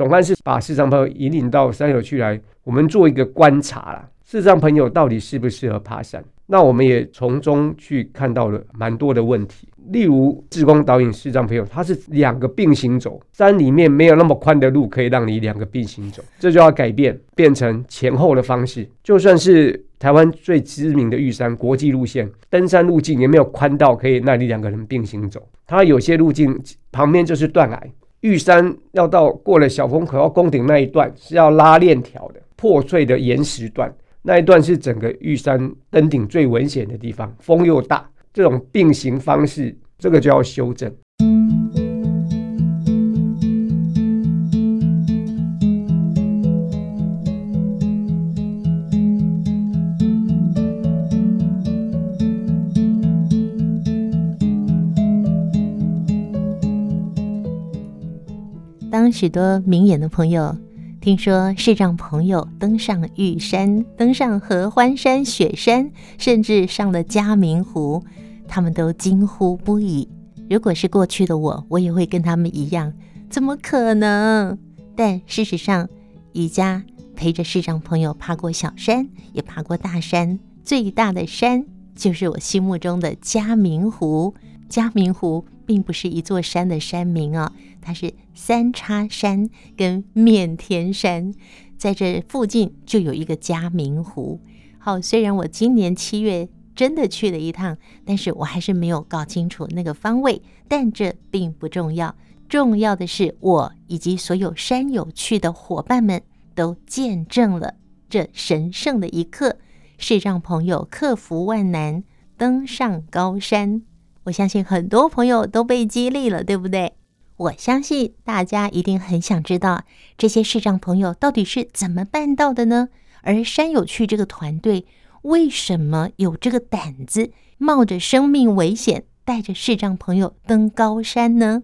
总干事把视障朋友引领到山友区来，我们做一个观察啦，视障朋友到底适不适合爬山？那我们也从中去看到了蛮多的问题，例如志工导引视障朋友，他是两个并行走，山里面没有那么宽的路可以让你两个并行走，这就要改变，变成前后的方式。就算是台湾最知名的玉山国际路线，登山路径也没有宽到可以让你两个人并行走，它有些路径旁边就是断崖。玉山要到过了小风口要攻顶那一段是要拉链条的破碎的岩石段。那一段是整个玉山登顶最危险的地方，风又大，这种并行方式，这个就要修正。许多明眼的朋友。听说视障朋友登上玉山、登上合欢山、雪山，甚至上了嘉明湖，他们都惊呼不已。如果是过去的我，我也会跟他们一样，怎么可能？但事实上，宜家陪着视障朋友爬过小山，也爬过大山，最大的山就是我心目中的嘉明湖。嘉明湖并不是一座山的山名啊、哦，它是三叉山跟面天山，在这附近就有一个嘉明湖。好，虽然我今年七月真的去了一趟，但是我还是没有搞清楚那个方位，但这并不重要，重要的是我以及所有山友去的伙伴们都见证了这神圣的一刻，是让朋友克服万难，登上高山。我相信很多朋友都被激励了，对不对？我相信大家一定很想知道这些视障朋友到底是怎么办到的呢？而山友趣这个团队为什么有这个胆子，冒着生命危险带着视障朋友登高山呢？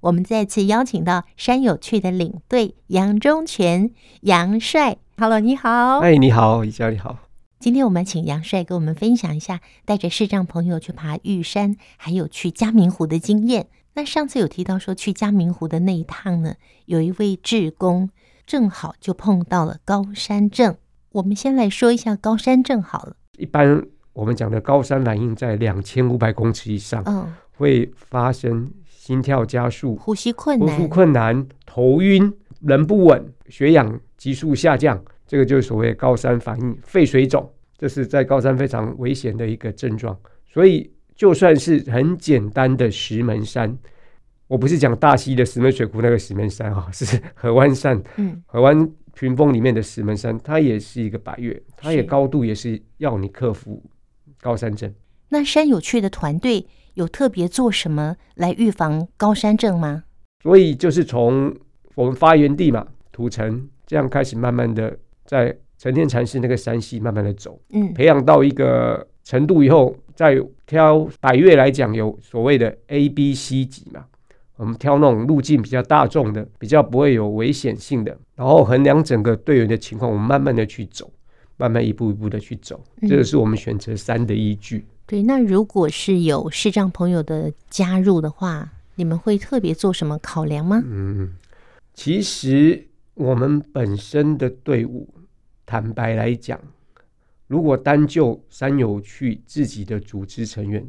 我们再次邀请到山友趣的领队杨忠全杨帅，Hello，你好，哎，你好，宜家你好。今天我们请杨帅跟我们分享一下带着视障朋友去爬玉山，还有去嘉明湖的经验。那上次有提到说去嘉明湖的那一趟呢，有一位志工正好就碰到了高山症。我们先来说一下高山症好了。一般我们讲的高山反应在两千五百公尺以上，嗯，会发生心跳加速、呼吸困难、呼吸困难、头晕、人不稳、血氧急速下降。这个就是所谓高山反应，肺水肿，这是在高山非常危险的一个症状。所以，就算是很简单的石门山，我不是讲大溪的石门水库那个石门山哈，是河湾山，嗯，河湾群峰里面的石门山，它也是一个百岳，它也高度也是要你克服高山症。那山有趣的团队有特别做什么来预防高山症吗？所以就是从我们发源地嘛，土城这样开始，慢慢的。在成天禅师那个山系慢慢的走，嗯，培养到一个程度以后，再挑百越来讲，有所谓的 A、B、C 级嘛。我们挑那种路径比较大众的，比较不会有危险性的，然后衡量整个队员的情况，我们慢慢的去走，慢慢一步一步的去走，这个是我们选择三的依据。对，那如果是有视障朋友的加入的话，你们会特别做什么考量吗？嗯，其实。我们本身的队伍，坦白来讲，如果单就三友去自己的组织成员，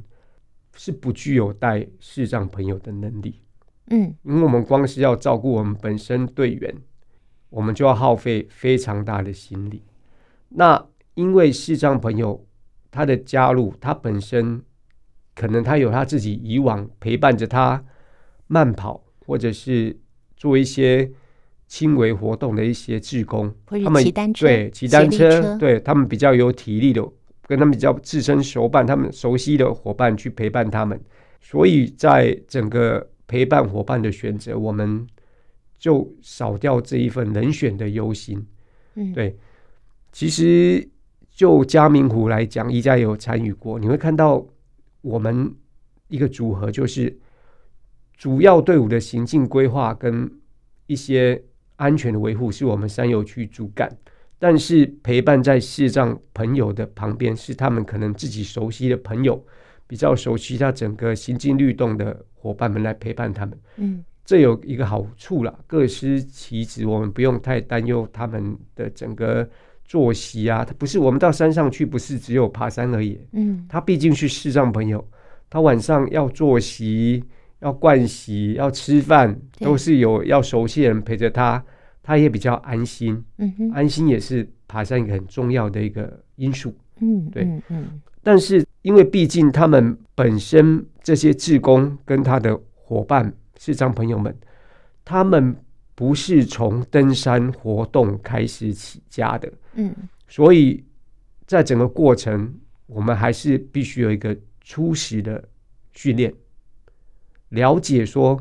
是不具有带视障朋友的能力。嗯，因为我们光是要照顾我们本身队员，我们就要耗费非常大的心力。那因为视障朋友他的加入，他本身可能他有他自己以往陪伴着他慢跑，或者是做一些。轻微活动的一些志工，他们对骑单车，对他们比较有体力的，跟他们比较自身熟伴，他们熟悉的伙伴去陪伴他们，所以在整个陪伴伙伴的选择，我们就少掉这一份人选的忧心。嗯，对，其实就嘉明湖来讲，宜家也有参与过，你会看到我们一个组合，就是主要队伍的行进规划跟一些。安全的维护是我们山友去主干，但是陪伴在视障朋友的旁边，是他们可能自己熟悉的朋友，比较熟悉他整个行进律动的伙伴们来陪伴他们。嗯，这有一个好处啦，各司其职，我们不用太担忧他们的整个作息啊。他不是我们到山上去，不是只有爬山而已。嗯，他毕竟是视障朋友，他晚上要作息、要盥洗、要吃饭，都是有要熟悉的人陪着他，他也比较安心。嗯哼，安心也是爬山一个很重要的一个因素。嗯，对，嗯嗯。但是因为毕竟他们本身这些志工跟他的伙伴。视障朋友们，他们不是从登山活动开始起家的，嗯，所以在整个过程，我们还是必须有一个初始的训练，了解说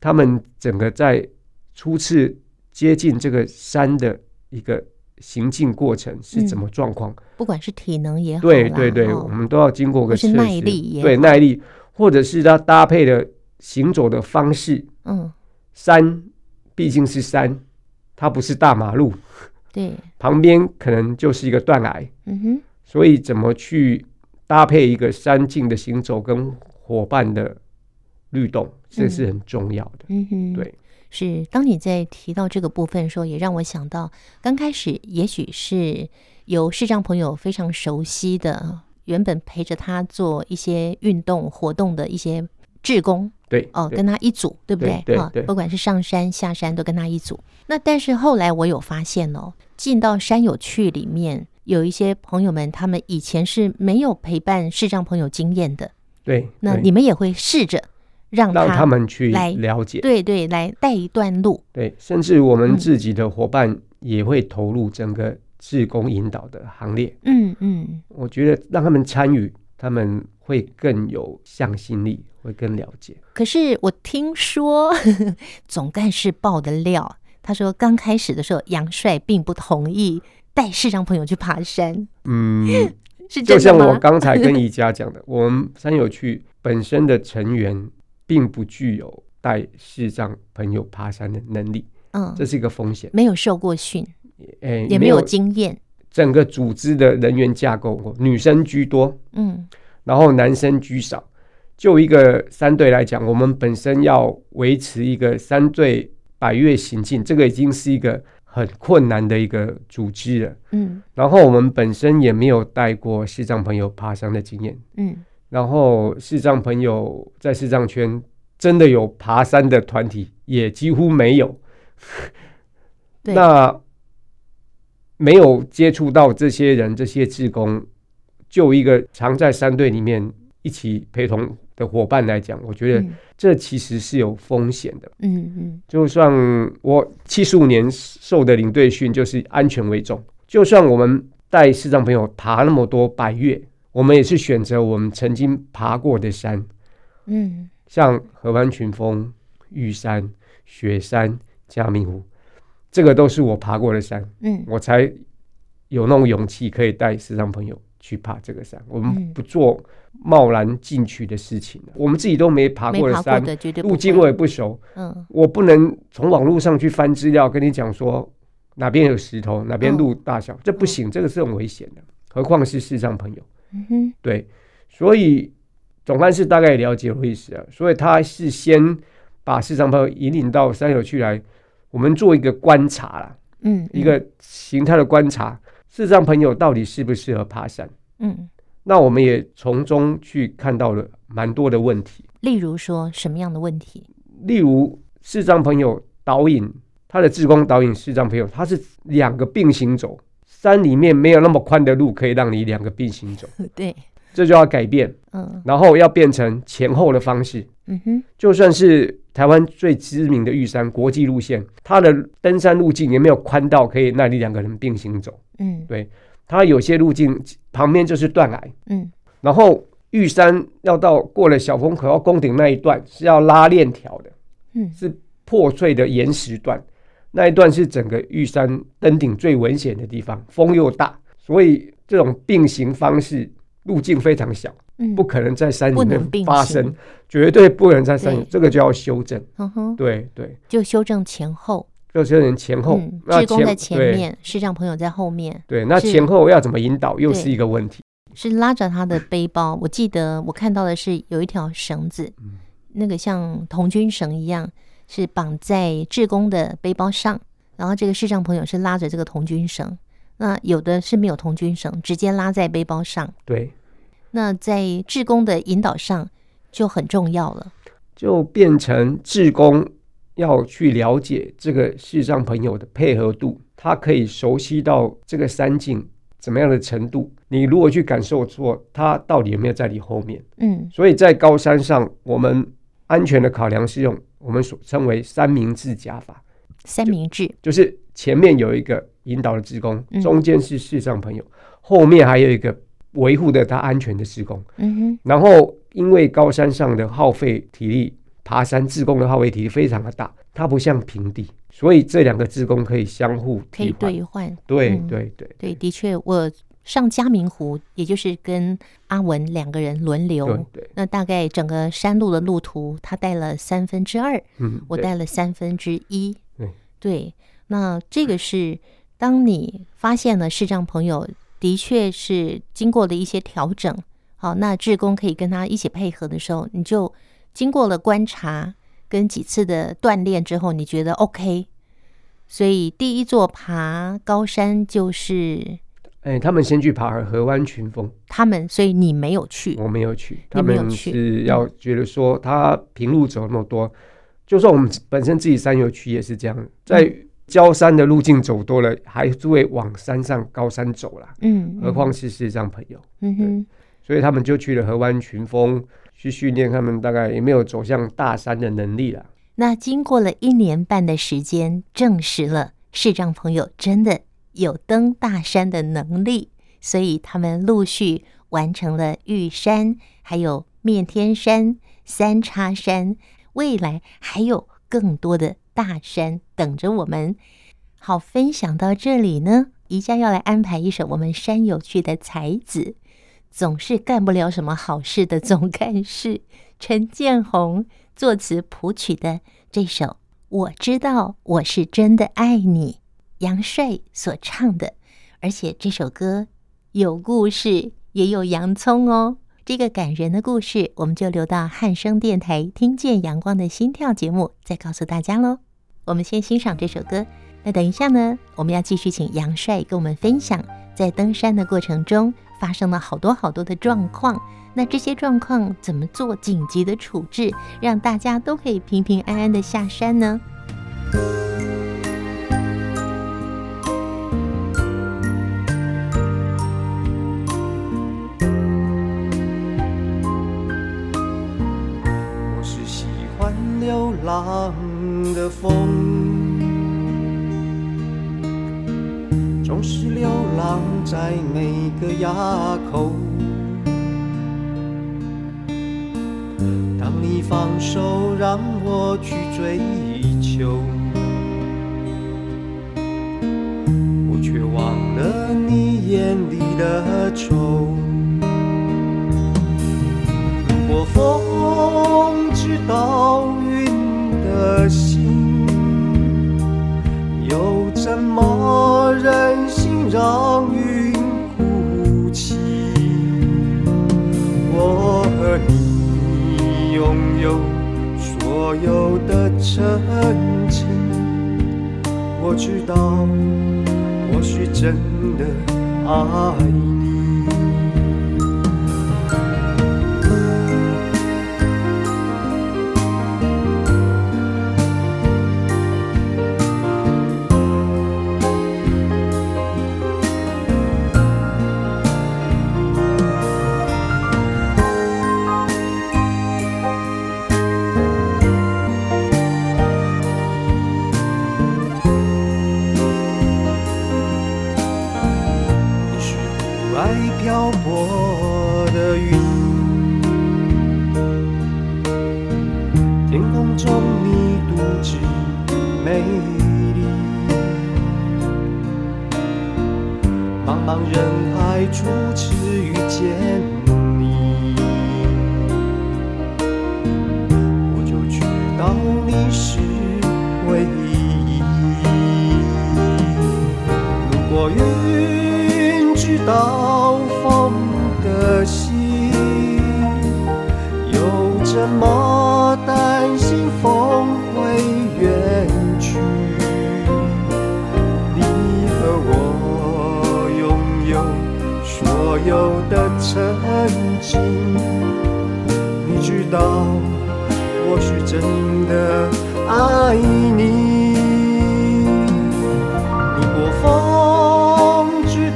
他们整个在初次接近这个山的一个行进过程是怎么状况，不管是体能也好，对对对，我们都要经过个测试，耐力，对耐力，或者是他搭配的。行走的方式，嗯，山毕竟是山，它不是大马路，对，旁边可能就是一个断崖，嗯哼，所以怎么去搭配一个山径的行走跟伙伴的律动，这是很重要的，嗯哼，对，是。当你在提到这个部分的时候，也让我想到，刚开始也许是有视障朋友非常熟悉的，原本陪着他做一些运动活动的一些志工。对哦，跟他一组，对不对？不管是上山下山都跟他一组。那但是后来我有发现哦，进到山友趣里面，有一些朋友们，他们以前是没有陪伴视障朋友经验的。对，那你们也会试着让他让他们去来了解，对对，来带一段路。对，甚至我们自己的伙伴也会投入整个志工引导的行列。嗯嗯，我觉得让他们参与，他们会更有向心力。会更了解。可是我听说 总干事爆的料，他说刚开始的时候，杨帅并不同意带视障朋友去爬山。嗯，是？就像我刚才跟宜家讲的，我们山友趣本身的成员并不具有带视障朋友爬山的能力。嗯，这是一个风险。没有受过训，欸、也没有经验。整个组织的人员架构，女生居多，嗯，然后男生居少。就一个三队来讲，我们本身要维持一个三队百越行进，这个已经是一个很困难的一个组织了。嗯，然后我们本身也没有带过视障朋友爬山的经验。嗯，然后视障朋友在视障圈真的有爬山的团体也几乎没有。那没有接触到这些人，这些志工，就一个常在山队里面一起陪同的伙伴来讲，我觉得这其实是有风险的。嗯嗯，就算我七十五年受的领队训，就是安全为重。就算我们带视障朋友爬那么多百岳，我们也是选择我们曾经爬过的山。嗯，像合欢群峰、玉山、雪山、嘉明湖，这个都是我爬过的山。嗯，我才有那种勇气可以带时尚朋友去爬这个山。我们不做贸然进去的事情，我们自己都没爬过的山，路径我也不熟。嗯，我不能从网络上去翻资料跟你讲说哪边有石头，哪边路大小，这不行，这个是很危险的。何况是视障朋友。嗯哼，对，所以总干事大概也了解我意思啊，所以他是先把视障朋友引领到山友去来，我们做一个观察啦，嗯，一个形态的观察，视障朋友到底适不适合爬山？嗯。那我们也从中去看到了蛮多的问题，例如说什么样的问题？例如视障朋友导引他的志工导引视障朋友，他是两个并行走，山里面没有那么宽的路可以让你两个并行走，对，这就要改变，嗯，然后要变成前后的方式，嗯哼，就算是台湾最知名的玉山国际路线，它的登山路径也没有宽到可以让你两个人并行走，嗯，对。它有些路径旁边就是断崖，嗯，然后玉山要到过了小风口要攻顶那一段是要拉链条的，嗯，是破碎的岩石段，那一段是整个玉山登顶最危险的地方，风又大，所以这种并行方式路径非常小，嗯，不可能在山里面发生，并绝对不能在山里，这个就要修正，嗯哼，对对，就修正前后。有些人前后，志工在前面，视障朋友在后面。对，那前后要怎么引导，又是一个问题。是拉着他的背包，我记得我看到的是有一条绳子，那个像童军绳一样，是绑在志工的背包上，然后这个视障朋友是拉着这个童军绳。那有的是没有童军绳，直接拉在背包上。对，那在志工的引导上就很重要了，就变成志工要去了解这个视障朋友的配合度，他可以熟悉到这个山景怎么样的程度。你如果去感受错，他到底有没有在你后面？嗯，所以在高山上，我们安全的考量是用我们所称为三明治加法。三明治就，就是前面有一个。引导的职工，中间是视障朋友，嗯，后面还有一个维护的他安全的职工。嗯哼。然后因为高山上的耗费体力，爬山志工的耗费体力非常的大，它不像平地，所以这两个职工可以相互可以兑换。对对，对，的确，我上嘉明湖，也就是跟阿文两个人轮流。对对。那大概整个山路的路途，他带了三分之二，嗯，我带了三分之一。对对，那这个是。当你发现了视障朋友的确是经过了一些调整，好，那志工可以跟他一起配合的时候，你就经过了观察跟几次的锻炼之后，你觉得 OK。所以第一座爬高山就是，哎，他们先去爬河湾群峰，他们，所以你没有去，我没有去，他们是要觉得说他平路走那么多，就算我们本身自己山友区也是这样，在。嗯郊山的路径走多了，还是会往山上高山走啦。嗯，何况是视障朋友。嗯哼，所以他们就去了河湾群峰去训练，他们大概也没有走向大山的能力了。那经过了一年半的时间，证实了视障朋友真的有登大山的能力，所以他们陆续完成了玉山，还有面天山、三叉山，未来还有更多的。大山等着我们，好，分享到这里呢。宜家要来安排一首我们山有趣的才子，总是干不了什么好事的总干事 陈建鸿作词谱曲的这首《我知道我是真的爱你》，杨帅所唱的，而且这首歌有故事，也有洋葱哦。这个感人的故事，我们就留到汉声电台听见阳光的心跳节目再告诉大家喽。我们先欣赏这首歌，那等一下呢，我们要继续请杨帅跟我们分享，在登山的过程中发生了好多好多的状况，那这些状况怎么做紧急的处置，让大家都可以平平安安的下山呢？浪的风，总是流浪在每个垭口。当你放手让我去追求，我却忘了你眼里曾经，我知道或许真的爱你。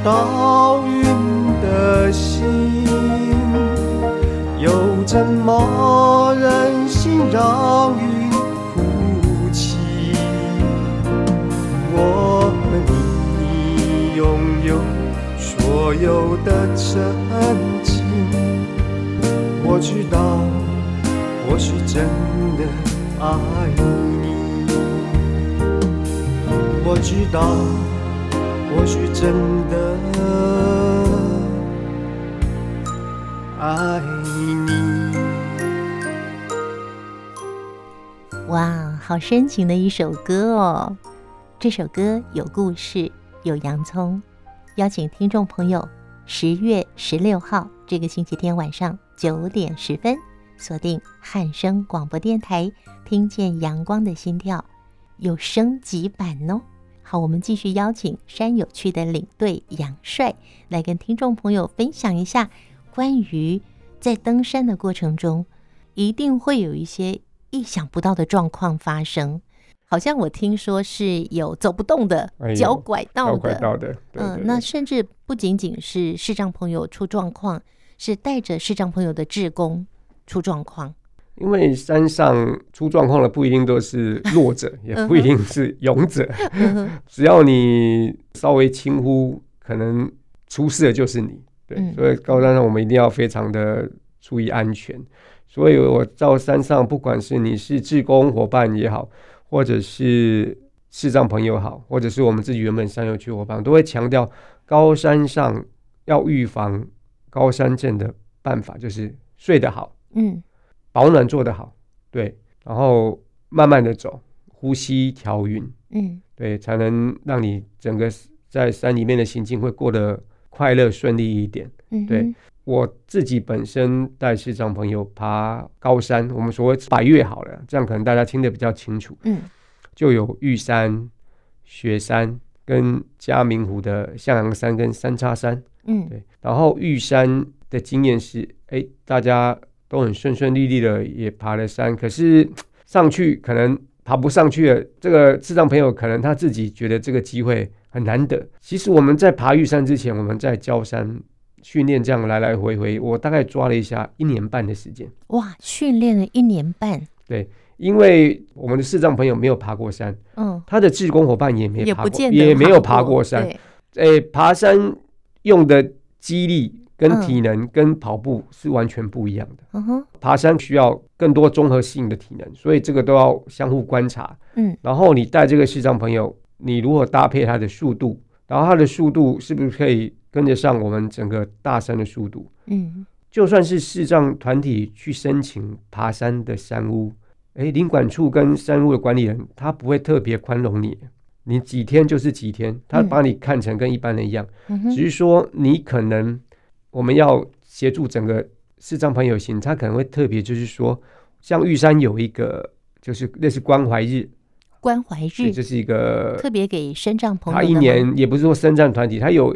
风知道云的心，又怎么忍心让云哭泣？我和你拥有？所有的真情，我知道我是真的爱你。我知道或许真的爱你。哇，好深情的一首歌哦！这首歌有故事，有洋葱。邀请听众朋友，十月十六号这个星期天晚上九点十分，锁定汉声广播电台，听见阳光的心跳，有升级版哦。好，我们继续邀请山有趣的领队杨帅来跟听众朋友分享一下，关于在登山的过程中，一定会有一些意想不到的状况发生。好像我听说是有走不动的、脚拐到的，嗯、呃，那甚至不仅仅是视障朋友出状况，是带着视障朋友的志工出状况。因为山上出状况的不一定都是弱者，也不一定是勇者，只要你稍微轻忽，可能出事的就是你。对，嗯、所以高山上我们一定要非常的注意安全。所以我到山上，不管是你是志工伙伴也好。或者是视障朋友好，或者是我们自己原本山友区伙伴，都会强调高山上要预防高山症的办法，就是睡得好，嗯，保暖做得好，对，然后慢慢的走，呼吸调匀，嗯，对，才能让你整个在山里面的行进会过得快乐顺利一点。嗯，对，我自己本身带视障朋友爬高山，我们所谓百岳好了，这样可能大家听得比较清楚。嗯，就有玉山、雪山跟嘉明湖的向阳山跟三叉山。嗯，对。然后玉山的经验是，哎，大家都很顺顺利利的也爬了山，可是 上去可能爬不上去了。这个智障朋友可能他自己觉得这个机会很难得。其实我们在爬玉山之前，我们在焦山。训练这样来来回回，我大概抓了一下一年半的时间。哇，训练了一年半。对，因为我们的视障朋友没有爬过山，嗯，他的志工伙伴也没爬过，也，也没有爬过山。哎、欸，爬山用的肌力跟体能跟跑步是完全不一样的。嗯哼，爬山需要更多综合性的体能，所以这个都要相互观察。嗯，然后你带这个视障朋友，你如何搭配他的速度，然后他的速度是不是可以？跟得上我们整个大山的速度，嗯，就算是视障团体去申请爬山的山屋，哎，林管处跟山屋的管理人他不会特别宽容你，你几天就是几天，他把你看成跟一般人一样，嗯，只是说你可能我们要协助整个视障朋友行，他可能会特别就是说，像玉山有一个就是类似关怀日，关怀日这是一个特别给身障朋友，他一年也不是说身障团体，他有。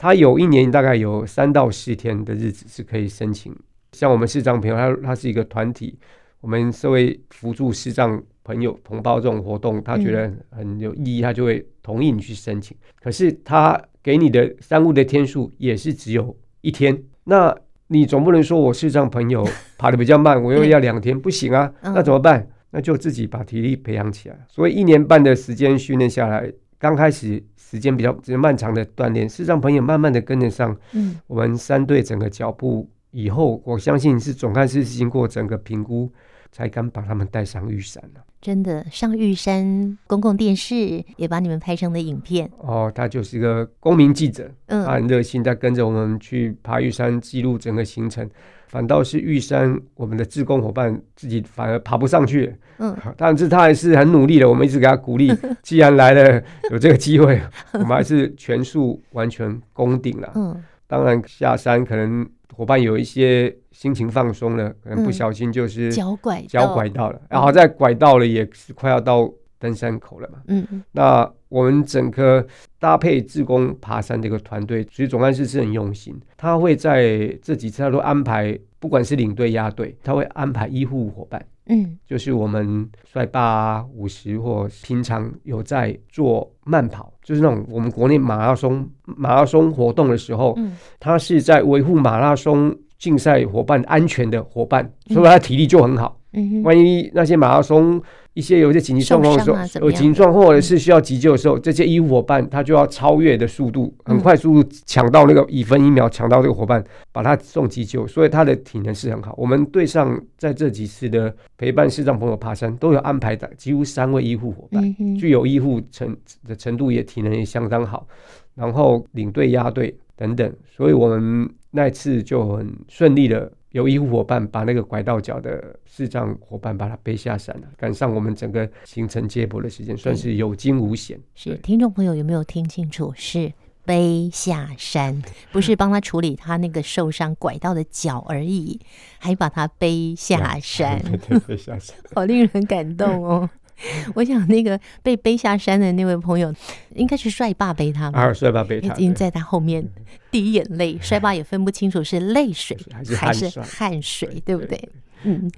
他有一年大概有三到四天的日子是可以申请，像我们视障朋友，他他是一个团体，我们社会辅助视障朋友同胞这种活动，他觉得很有意义，他就会同意你去申请。可是他给你的山屋的天数也是只有一天，那你总不能说我视障朋友 爬得比较慢，我又要两天，不行啊，那怎么办？那就自己把体力培养起来。所以一年半的时间训练下来，刚开始。时间比较漫长的锻炼，是让朋友慢慢的跟得上，嗯，我们三队整个脚步以后，我相信是总干事是经过整个评估，才敢把他们带上玉山了。真的，上玉山公共电视也把你们拍成了影片。哦，他就是一个公民记者，嗯，他很热心，在跟着我们去爬玉山，记录整个行程。反倒是玉山，我们的志工伙伴自己反而爬不上去。嗯，但是他还是很努力的。我们一直给他鼓励，既然来了，有这个机会，我们还是全速完全攻顶了。嗯，当然下山可能伙伴有一些心情放松了，可能不小心就是脚拐脚拐到了，然后在拐到了也是快要到登山口了嘛。嗯嗯。那我们整个搭配志工爬山这个团队，其实总干事是很用心，他会在这几次他都安排，不管是领队、压队，他会安排医护伙伴。嗯，就是我们帅爸五十或平常有在做慢跑，就是那种我们国内马拉松马拉松活动的时候，嗯，他是在维护马拉松竞赛伙伴安全的伙伴，所以他体力就很好。嗯，万一那些马拉松。一些有一些紧急状况的时候，有紧急状况或者是需要急救的时候，这些医护伙伴他就要超越的速度，很快速度抢到那个一分一秒，抢到这个伙伴，把他送急救，所以他的体能是很好。我们队上在这几次的陪伴视障朋友爬山，都有安排的几乎三位医护伙伴，具有医护程的程度也体能也相当好，然后领队压队等等，所以我们那次就很顺利的。有医护伙伴把那个拐到脚的视障伙伴把他背下山了，赶上我们整个行程接驳的时间，算是有惊无险。是听众朋友有没有听清楚？是背下山，不是帮他处理他那个受伤拐到的脚而已，还把他背下山，背下山，好令人感动哦。我想那个被背下山的那位朋友，应该是帅爸背他吧？啊，帅爸背他，已经在他后面滴眼泪，帅爸也分不清楚是泪水还是汗水，对不对？嗯，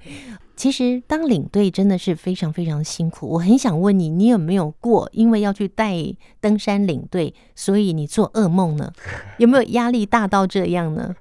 其实当领队真的是非常非常辛苦。我很想问你，你有没有过因为要去带登山领队，所以你做噩梦呢？有没有压力大到这样呢？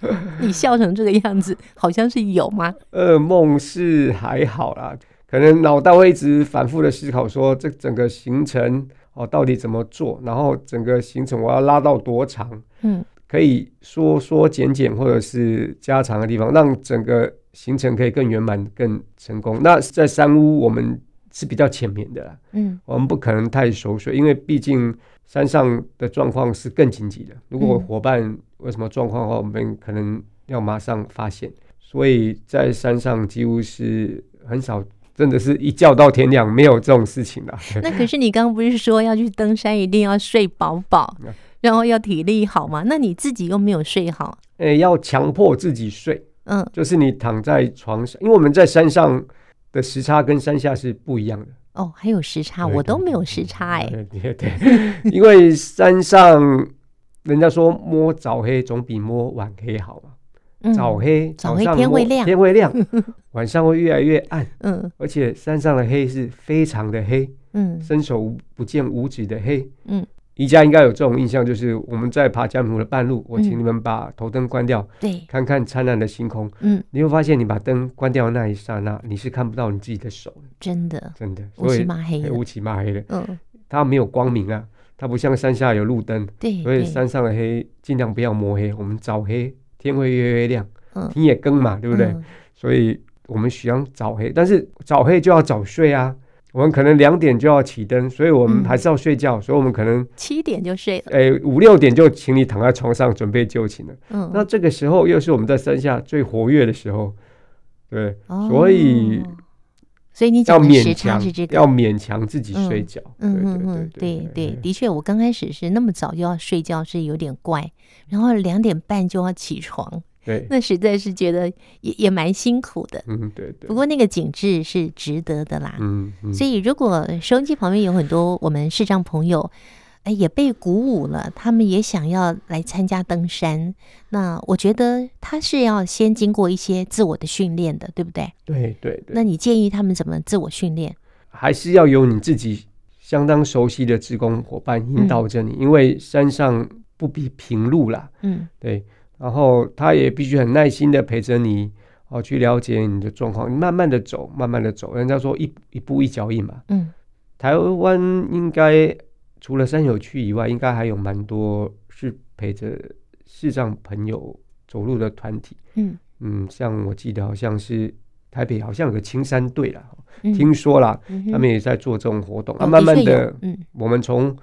你笑成这个样子，好像是有吗？噩梦是还好啦。可能脑袋会一直反复的思考，说这整个行程哦到底怎么做，然后整个行程我要拉到多长，嗯，可以缩缩减减或者是加长的地方，让整个行程可以更圆满、更成功。那在山屋我们是比较浅眠的啦，嗯，我们不可能太熟睡，因为毕竟山上的状况是更紧急的。如果伙伴有什么状况的话，我们可能要马上发现，所以在山上几乎是很少。真的是一觉到天亮，没有这种事情的。那可是你刚刚不是说要去登山一定要睡饱饱，然后要体力好吗？那你自己又没有睡好？诶、欸，要强迫自己睡。嗯，就是你躺在床上，因为我们在山上的时差跟山下是不一样的。哦，还有时差，我都没有时差哎。对，因为山上人家说摸早黑总比摸晚黑好嘛。早黑，早黑天会亮，天会亮，晚上会越来越暗。嗯，而且山上的黑是非常的黑，嗯，伸手不见五指的黑。嗯，宜家应该有这种印象，就是我们在爬嘉明湖的半路，我请你们把头灯关掉，对，看看灿烂的星空。嗯，你会发现，你把灯关掉的那一刹那，你是看不到你自己的手。真的，真的，乌漆嘛黑的，乌漆嘛黑的。嗯，它没有光明啊，它不像山下有路灯。对，所以山上的黑尽量不要摸黑，我们早黑。天会越越亮，天也更嘛，对不对？嗯、所以我们喜欢早黑，但是早黑就要早睡啊。我们可能两点就要起灯，所以我们还是要睡觉。嗯、所以我们可能七点就睡了，哎，五六点就请你躺在床上准备就寝了。嗯，那这个时候又是我们在山下最活跃的时候，对，哦、所以。所以你讲的时差是这个，要勉强自己睡觉。嗯嗯嗯，对对，的确，我刚开始是那么早就要睡觉是有点怪，然后两点半就要起床，对，那实在是觉得也也蛮辛苦的。嗯对对。不过那个景致是值得的啦。嗯嗯。所以如果收音机旁边有很多我们视障朋友。哎，也被鼓舞了，他们也想要来参加登山。那我觉得他是要先经过一些自我的训练的，对不对？对对对。那你建议他们怎么自我训练？还是要有你自己相当熟悉的职工伙伴引导着你，嗯、因为山上不比平路啦。嗯，对。然后他也必须很耐心的陪着你，哦，去了解你的状况，你慢慢的走，慢慢的走。人家说一一步一脚印嘛。嗯。台湾应该。除了山友区以外，应该还有蛮多是陪着视障朋友走路的团体。嗯嗯，像我记得好像是台北好像有个青山队啦，嗯、听说啦，嗯、他们也在做这种活动。嗯、啊，慢慢的，嗯、我们从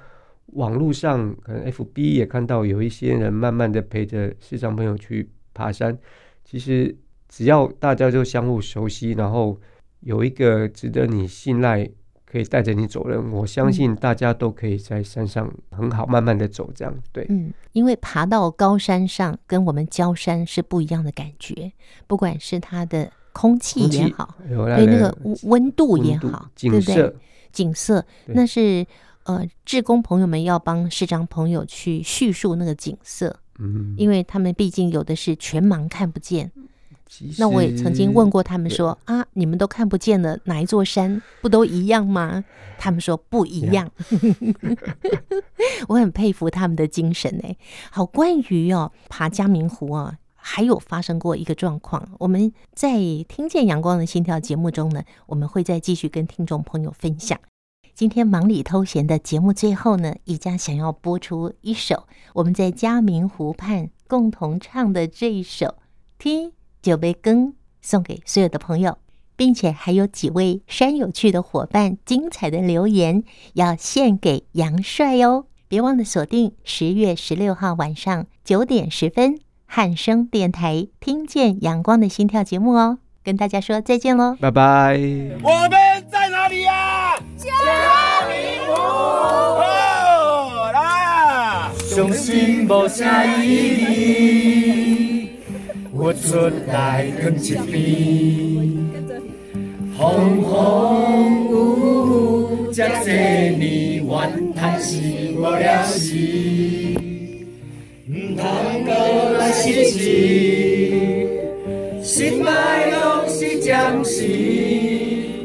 网络上可能 FB 也看到有一些人慢慢的陪着视障朋友去爬山。其实只要大家就相互熟悉，然后有一个值得你信赖。可以带着你走人，我相信大家都可以在山上很好，慢慢的走，这样对。嗯，因为爬到高山上跟我们郊山是不一样的感觉，不管是它的空气也好，对那个温度也好，对不对，景色，那是呃，志工朋友们要帮市长朋友去叙述那个景色，嗯，因为他们毕竟有的是全盲看不见。那我也曾经问过他们说啊，你们都看不见了，哪一座山不都一样吗？他们说不一样。我很佩服他们的精神哎。好，关于哦爬嘉明湖啊，还有发生过一个状况，我们在听见阳光的心跳节目中呢，我们会再继续跟听众朋友分享。今天忙里偷闲的节目最后呢，宜家想要播出一首我们在嘉明湖畔共同唱的这一首听。酒杯羹送给所有的朋友，并且还有几位山有趣的伙伴，精彩的留言要献给杨帅哦！别忘了锁定十月十六号晚上九点十分汉声电台听见阳光的心跳节目哦，跟大家说再见喽，拜拜！我们在哪里呀？嘉明湖哦，来，相信无啥意义。我出来看一遍，风风雨雨这些年，怨叹是无了时，唔通搁来失志，心内拢是将士，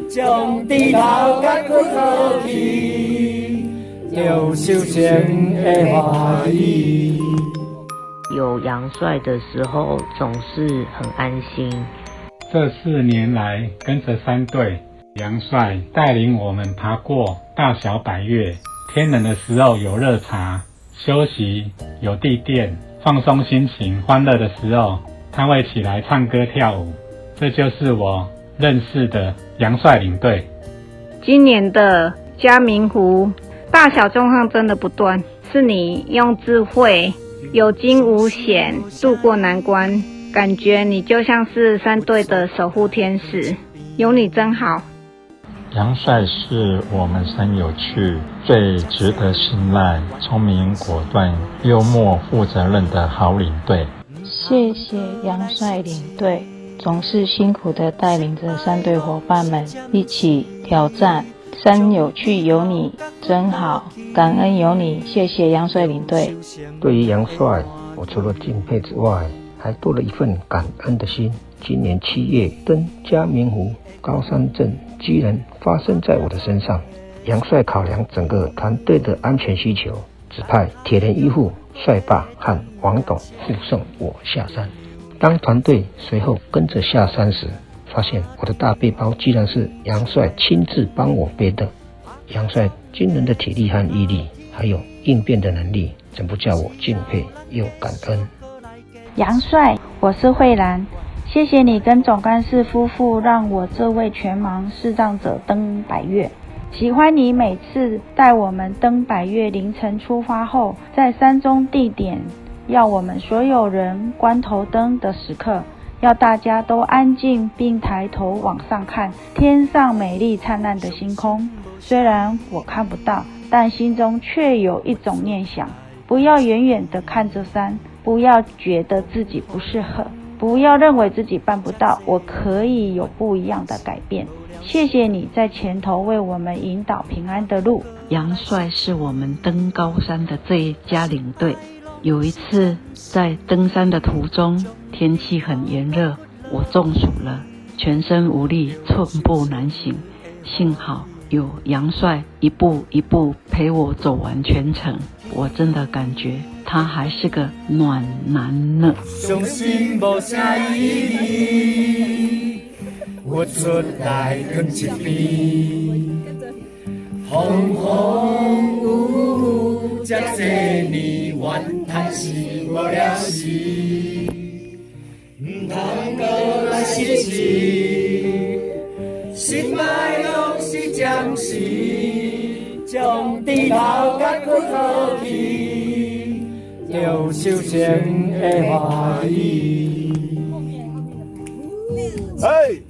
将低头甲骨头去，有修仙的欢喜。有杨帅的时候，总是很安心。这四年来，跟着三队，杨帅带领我们爬过大小百岳。天冷的时候有热茶，休息有地垫，放松心情。欢乐的时候，他会起来唱歌跳舞。这就是我认识的杨帅领队。今年的嘉明湖大小状况真的不断，是你用智慧。有惊无险，渡过难关，感觉你就像是三队的守护天使，有你真好。杨帅是我们三有趣最值得信赖、聪明果断、幽默负责任的好领队。谢谢杨帅领队，总是辛苦地带领着三队伙伴们一起挑战。山有趣有你真好，感恩有你，谢谢杨帅领队。对于杨帅，我除了敬佩之外，还多了一份感恩的心。今年七月登嘉明湖高山镇，居然发生在我的身上。杨帅考量整个团队的安全需求，指派铁人医护帅爸和王董护送我下山。当团队随后跟着下山时，发现我的大背包居然是杨帅亲自帮我背的。杨帅惊人的体力和毅力，还有应变的能力，怎不叫我敬佩又感恩？杨帅，我是慧兰，谢谢你跟总干事夫妇让我这位全盲视障者登百岳。喜欢你每次带我们登百岳，凌晨出发后，在山中地点要我们所有人关头灯的时刻。要大家都安静，并抬头往上看天上美丽灿烂的星空。虽然我看不到，但心中却有一种念想：不要远远地看着山，不要觉得自己不适合，不要认为自己办不到。我可以有不一样的改变。谢谢你在前头为我们引导平安的路。杨帅是我们登高山的最佳领队。有一次在登山的途中，天气很炎热，我中暑了，全身无力，寸步难行。幸好有杨帅一步一步陪我走完全程，我真的感觉他还是个暖男呢。我出来看一遍，风风雨雨这些年，怨叹是无了时。唔通搁来失志，心爱拢是将士，将低头甲骨头去，有修仙的欢喜。嘿，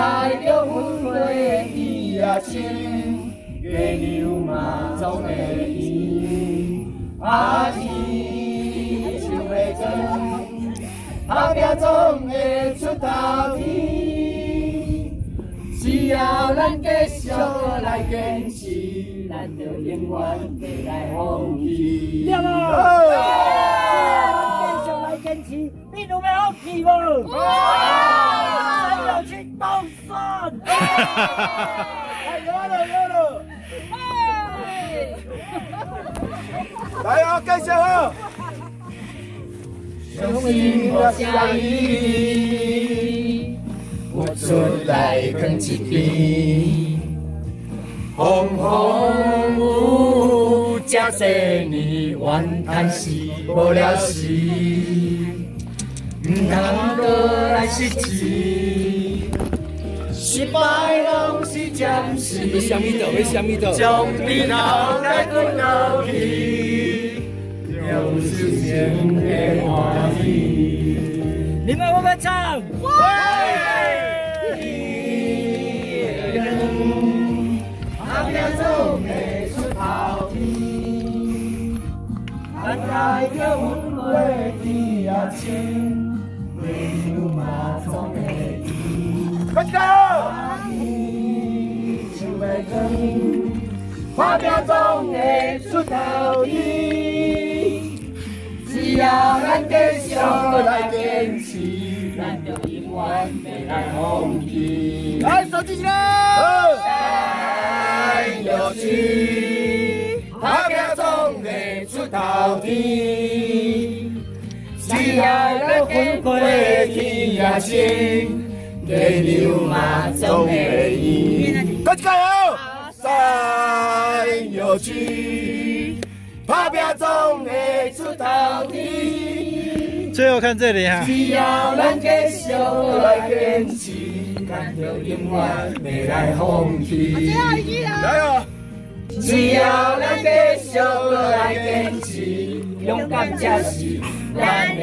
带着阮花枝仔情。月亮嘛总会圆，啊天就会做打拼总会出头天，只要咱继续来坚持，咱就永远袂来放弃。对了，继续来坚持，你有没有放弃无？哇！要去东山。哎，有了有了。来哦，继续哦。相信我相依，我出来扛一边。风风雨雨这些年，怨叹是无了时，唔通过来失，败拢是暂时。要什么道？要什么道？将你脑袋滚到底。有时间别怀疑，你们会不会唱？会。他们总会出头天，但在这轮回的爱情，没有马总会赢。快走！就会更，他们总会出头天。只要咱继续来坚持，咱就永远袂来放弃。来，手举起来！山有曲，打拼总会出头天。只要咱魂归天涯情，逆流嘛总会赢。快加油！山有曲。打拼总会出头天。最后看这里哈。只要咱继续来坚持，咱就永远袂来放弃。最后一句啦。来哦。只要咱继续来坚持，勇敢才是咱的